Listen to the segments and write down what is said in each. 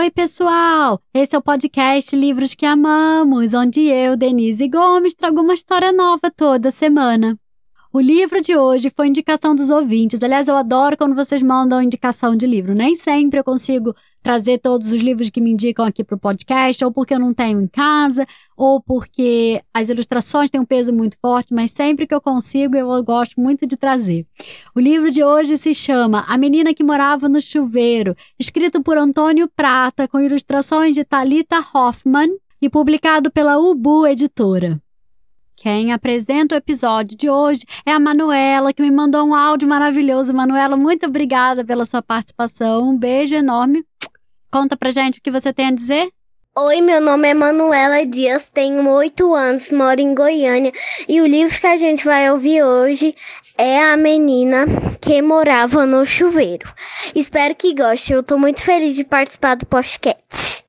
Oi, pessoal! Esse é o podcast Livros que Amamos, onde eu, Denise Gomes, trago uma história nova toda semana. O livro de hoje foi indicação dos ouvintes. Aliás, eu adoro quando vocês mandam indicação de livro. Nem sempre eu consigo trazer todos os livros que me indicam aqui para o podcast, ou porque eu não tenho em casa, ou porque as ilustrações têm um peso muito forte, mas sempre que eu consigo, eu gosto muito de trazer. O livro de hoje se chama A Menina que Morava no Chuveiro, escrito por Antônio Prata, com ilustrações de Talita Hoffman e publicado pela Ubu Editora. Quem apresenta o episódio de hoje é a Manuela, que me mandou um áudio maravilhoso. Manuela, muito obrigada pela sua participação. Um beijo enorme. Conta pra gente o que você tem a dizer. Oi, meu nome é Manuela Dias, tenho oito anos, moro em Goiânia e o livro que a gente vai ouvir hoje é A Menina que Morava no Chuveiro. Espero que goste, eu tô muito feliz de participar do podcast.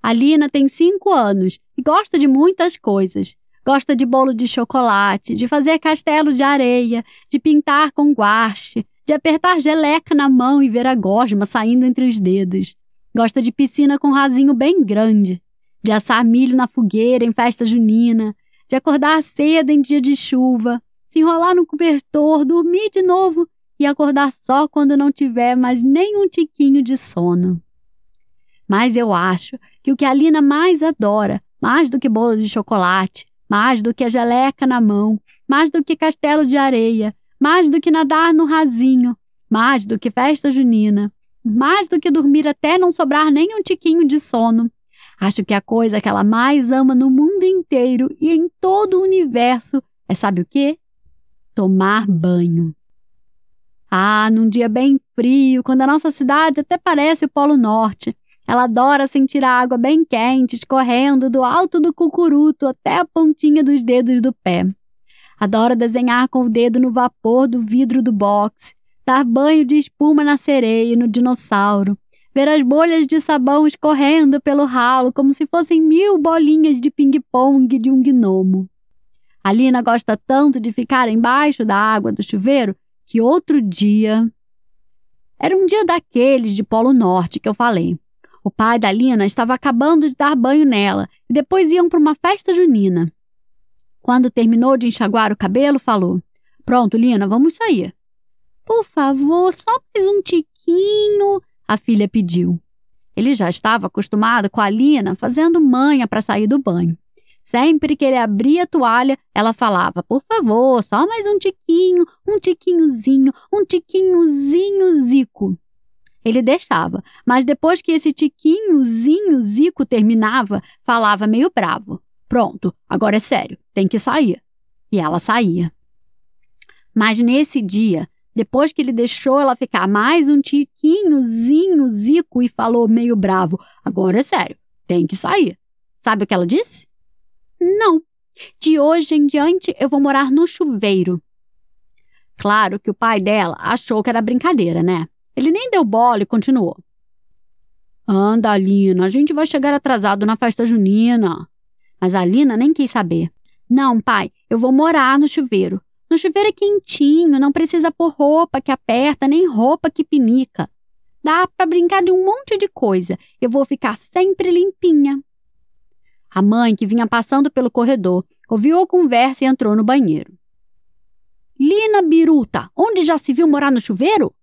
A Lina tem 5 anos e gosta de muitas coisas. Gosta de bolo de chocolate, de fazer castelo de areia, de pintar com guache, de apertar geleca na mão e ver a gosma saindo entre os dedos. Gosta de piscina com rasinho bem grande, de assar milho na fogueira em festa junina, de acordar cedo em dia de chuva, se enrolar no cobertor, dormir de novo e acordar só quando não tiver mais nem um tiquinho de sono. Mas eu acho que o que a Lina mais adora, mais do que bolo de chocolate, mais do que a geleca na mão, mais do que castelo de areia, mais do que nadar no rasinho, mais do que festa junina, mais do que dormir até não sobrar nem um tiquinho de sono. Acho que a coisa que ela mais ama no mundo inteiro e em todo o universo é sabe o quê? Tomar banho. Ah, num dia bem frio, quando a nossa cidade até parece o Polo Norte, ela adora sentir a água bem quente escorrendo do alto do cucuruto até a pontinha dos dedos do pé. Adora desenhar com o dedo no vapor do vidro do box, dar banho de espuma na sereia e no dinossauro, ver as bolhas de sabão escorrendo pelo ralo como se fossem mil bolinhas de ping-pong de um gnomo. A Lina gosta tanto de ficar embaixo da água do chuveiro que outro dia. Era um dia daqueles de Polo Norte que eu falei. O pai da Lina estava acabando de dar banho nela e depois iam para uma festa junina. Quando terminou de enxaguar o cabelo, falou: Pronto, Lina, vamos sair. Por favor, só mais um tiquinho, a filha pediu. Ele já estava acostumado com a Lina fazendo manha para sair do banho. Sempre que ele abria a toalha, ela falava: Por favor, só mais um tiquinho, um tiquinhozinho, um tiquinhozinho zico. Ele deixava, mas depois que esse tiquinhozinho Zico terminava, falava meio bravo. Pronto, agora é sério, tem que sair. E ela saía. Mas nesse dia, depois que ele deixou ela ficar mais um tiquinhozinho Zico e falou meio bravo: agora é sério, tem que sair. Sabe o que ela disse? Não. De hoje em diante eu vou morar no chuveiro. Claro que o pai dela achou que era brincadeira, né? Ele nem deu bola e continuou. Anda, Alina, a gente vai chegar atrasado na festa junina. Mas a Alina nem quis saber. Não, pai, eu vou morar no chuveiro. No chuveiro é quentinho, não precisa pôr roupa que aperta, nem roupa que pinica. Dá para brincar de um monte de coisa. Eu vou ficar sempre limpinha. A mãe, que vinha passando pelo corredor, ouviu a conversa e entrou no banheiro. Lina Biruta, onde já se viu morar no chuveiro?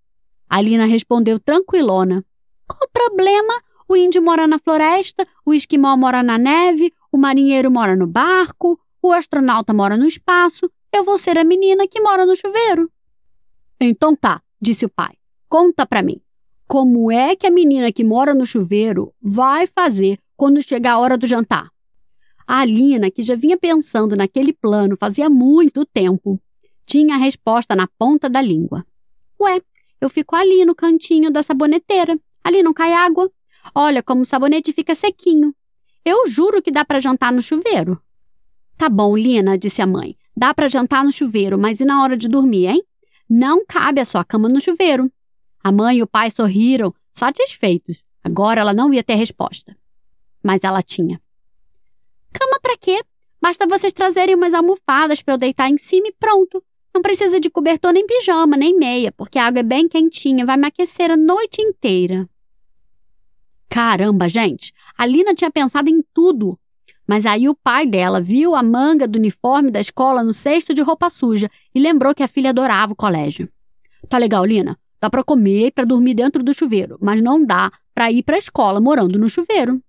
Alina respondeu tranquilona. Qual o problema? O índio mora na floresta, o esquimó mora na neve, o marinheiro mora no barco, o astronauta mora no espaço, eu vou ser a menina que mora no chuveiro. Então tá, disse o pai. Conta pra mim. Como é que a menina que mora no chuveiro vai fazer quando chegar a hora do jantar? A Alina, que já vinha pensando naquele plano fazia muito tempo, tinha a resposta na ponta da língua. Ué, eu fico ali no cantinho da saboneteira. Ali não cai água. Olha como o sabonete fica sequinho. Eu juro que dá para jantar no chuveiro. Tá bom, Lina, disse a mãe. Dá para jantar no chuveiro, mas e na hora de dormir, hein? Não cabe a sua cama no chuveiro. A mãe e o pai sorriram, satisfeitos. Agora ela não ia ter resposta. Mas ela tinha. Cama para quê? Basta vocês trazerem umas almofadas para eu deitar em cima e pronto. Não precisa de cobertor nem pijama, nem meia, porque a água é bem quentinha, vai me aquecer a noite inteira. Caramba, gente! A Lina tinha pensado em tudo. Mas aí o pai dela viu a manga do uniforme da escola no cesto de roupa suja e lembrou que a filha adorava o colégio. Tá legal, Lina. Dá para comer e para dormir dentro do chuveiro, mas não dá para ir para a escola morando no chuveiro.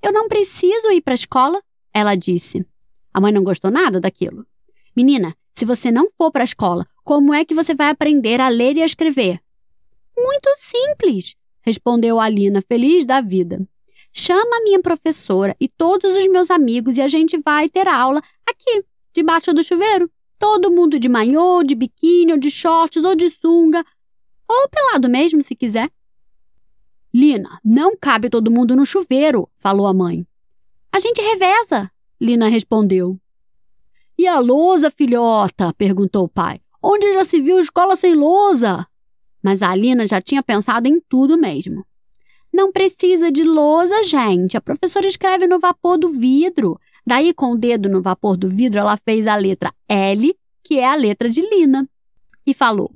Eu não preciso ir para a escola, ela disse. A mãe não gostou nada daquilo. Menina, se você não for para a escola, como é que você vai aprender a ler e a escrever? Muito simples, respondeu Alina, feliz da vida. Chama a minha professora e todos os meus amigos e a gente vai ter aula aqui, debaixo do chuveiro. Todo mundo de maiô, de biquíni, ou de shorts, ou de sunga, ou pelado mesmo, se quiser. Lina, não cabe todo mundo no chuveiro, falou a mãe. A gente reveza, Lina respondeu. E a lousa, filhota? perguntou o pai. Onde já se viu escola sem lousa? Mas a Lina já tinha pensado em tudo mesmo. Não precisa de lousa, gente. A professora escreve no vapor do vidro. Daí, com o dedo no vapor do vidro, ela fez a letra L, que é a letra de Lina, e falou: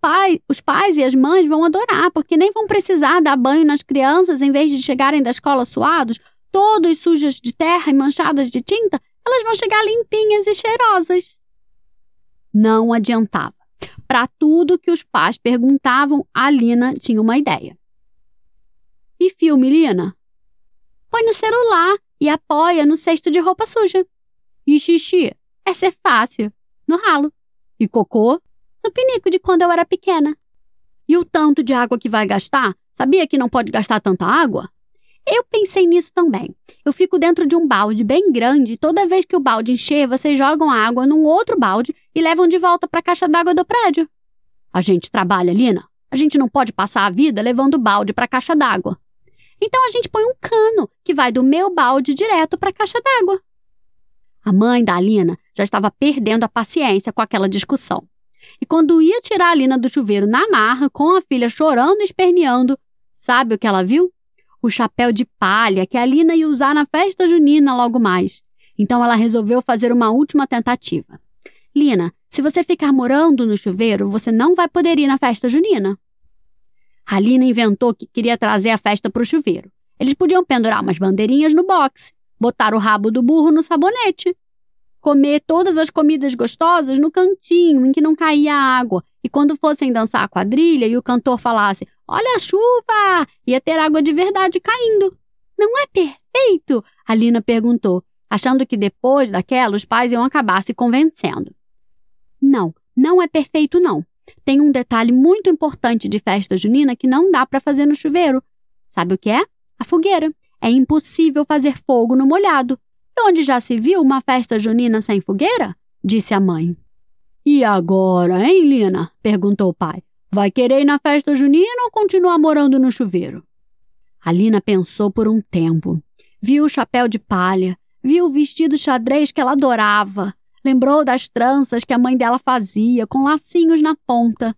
pai, os pais e as mães vão adorar, porque nem vão precisar dar banho nas crianças em vez de chegarem da escola suados, todos sujos de terra e manchadas de tinta, elas vão chegar limpinhas e cheirosas. Não adiantava. Para tudo que os pais perguntavam, a Lina tinha uma ideia. E filme, Lina? Põe no celular e apoia no cesto de roupa suja. E xixi? Essa é fácil. No ralo. E cocô? No pinico de quando eu era pequena. E o tanto de água que vai gastar? Sabia que não pode gastar tanta água? Eu pensei nisso também. Eu fico dentro de um balde bem grande e toda vez que o balde encher, vocês jogam a água num outro balde e levam de volta para a caixa d'água do prédio. A gente trabalha, Lina. A gente não pode passar a vida levando balde para a caixa d'água. Então a gente põe um cano que vai do meu balde direto para a caixa d'água. A mãe da Alina já estava perdendo a paciência com aquela discussão. E quando ia tirar a Alina do chuveiro na marra, com a filha chorando e esperneando, sabe o que ela viu? O chapéu de palha que a Lina ia usar na festa junina logo mais. Então ela resolveu fazer uma última tentativa. Lina, se você ficar morando no chuveiro, você não vai poder ir na festa junina. A Lina inventou que queria trazer a festa para o chuveiro. Eles podiam pendurar umas bandeirinhas no boxe, botar o rabo do burro no sabonete, comer todas as comidas gostosas no cantinho em que não caía água, e quando fossem dançar a quadrilha e o cantor falasse Olha a chuva! Ia ter água de verdade caindo. Não é perfeito? A Lina perguntou, achando que depois daquela os pais iam acabar se convencendo. Não, não é perfeito, não. Tem um detalhe muito importante de festa junina que não dá para fazer no chuveiro. Sabe o que é? A fogueira. É impossível fazer fogo no molhado. Onde já se viu uma festa junina sem fogueira? Disse a mãe. E agora, hein, Lina? perguntou o pai. Vai querer ir na festa junina ou continuar morando no chuveiro? A Lina pensou por um tempo. Viu o chapéu de palha, viu o vestido xadrez que ela adorava, lembrou das tranças que a mãe dela fazia, com lacinhos na ponta,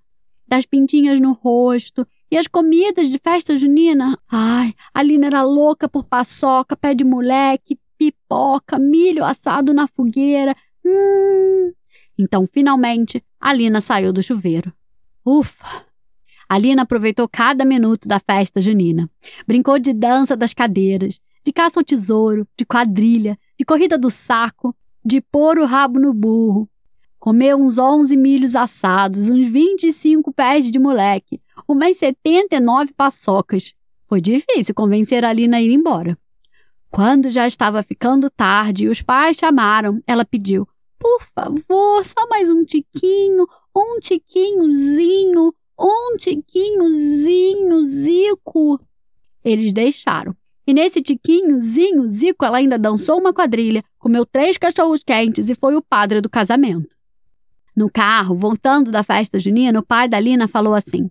das pintinhas no rosto e as comidas de festa junina. Ai, a Lina era louca por paçoca, pé de moleque, pipoca, milho assado na fogueira. Hum. Então, finalmente, a Lina saiu do chuveiro. Ufa! A Lina aproveitou cada minuto da festa junina. Brincou de dança das cadeiras, de caça ao tesouro, de quadrilha, de corrida do saco, de pôr o rabo no burro. Comeu uns 11 milhos assados, uns 25 pés de moleque, umas 79 paçocas. Foi difícil convencer a Lina a ir embora. Quando já estava ficando tarde e os pais chamaram, ela pediu: Por favor, só mais um tiquinho, um tiquinhozinho, um tiquinhozinho, Zico. Eles deixaram. E nesse tiquinhozinho, Zico, ela ainda dançou uma quadrilha, comeu três cachorros quentes e foi o padre do casamento. No carro, voltando da festa junina, o pai da Lina falou assim: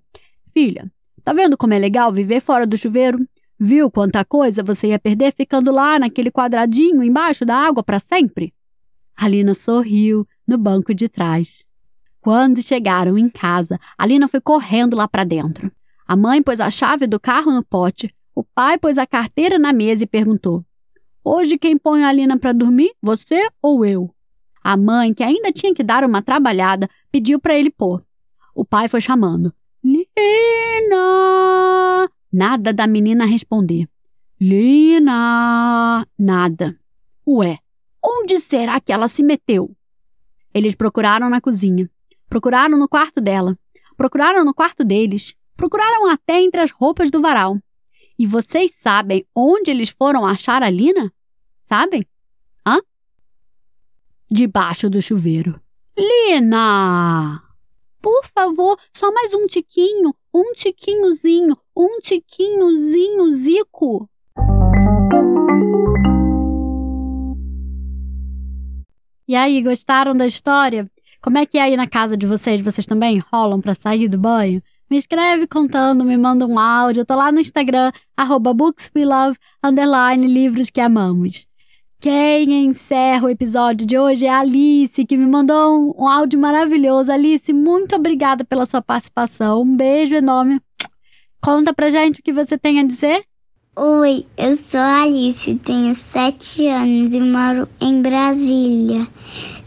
Filha, tá vendo como é legal viver fora do chuveiro? Viu quanta coisa você ia perder ficando lá naquele quadradinho embaixo da água para sempre? A Lina sorriu no banco de trás. Quando chegaram em casa, a Lina foi correndo lá para dentro. A mãe pôs a chave do carro no pote, o pai pôs a carteira na mesa e perguntou: Hoje quem põe a Lina para dormir? Você ou eu? A mãe, que ainda tinha que dar uma trabalhada, pediu para ele pôr. O pai foi chamando. Lina! Nada da menina responder. Lina! Nada. Ué, onde será que ela se meteu? Eles procuraram na cozinha. Procuraram no quarto dela. Procuraram no quarto deles. Procuraram até entre as roupas do varal. E vocês sabem onde eles foram achar a Lina? Sabem? Hã? Debaixo do chuveiro. Lina! Por favor, só mais um tiquinho, um tiquinhozinho, um tiquinhozinho, Zico. E aí, gostaram da história? Como é que é aí na casa de vocês? Vocês também rolam para sair do banho? Me escreve contando, me manda um áudio. Eu tô lá no Instagram, arroba livros que amamos. Quem encerra o episódio de hoje é a Alice, que me mandou um, um áudio maravilhoso. Alice, muito obrigada pela sua participação. Um beijo enorme. Conta pra gente o que você tem a dizer. Oi, eu sou a Alice, tenho sete anos e moro em Brasília.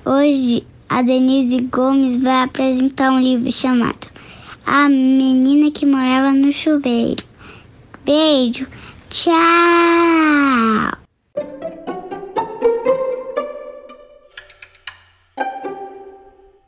Hoje a Denise Gomes vai apresentar um livro chamado A Menina que Morava no Chuveiro. Beijo, tchau!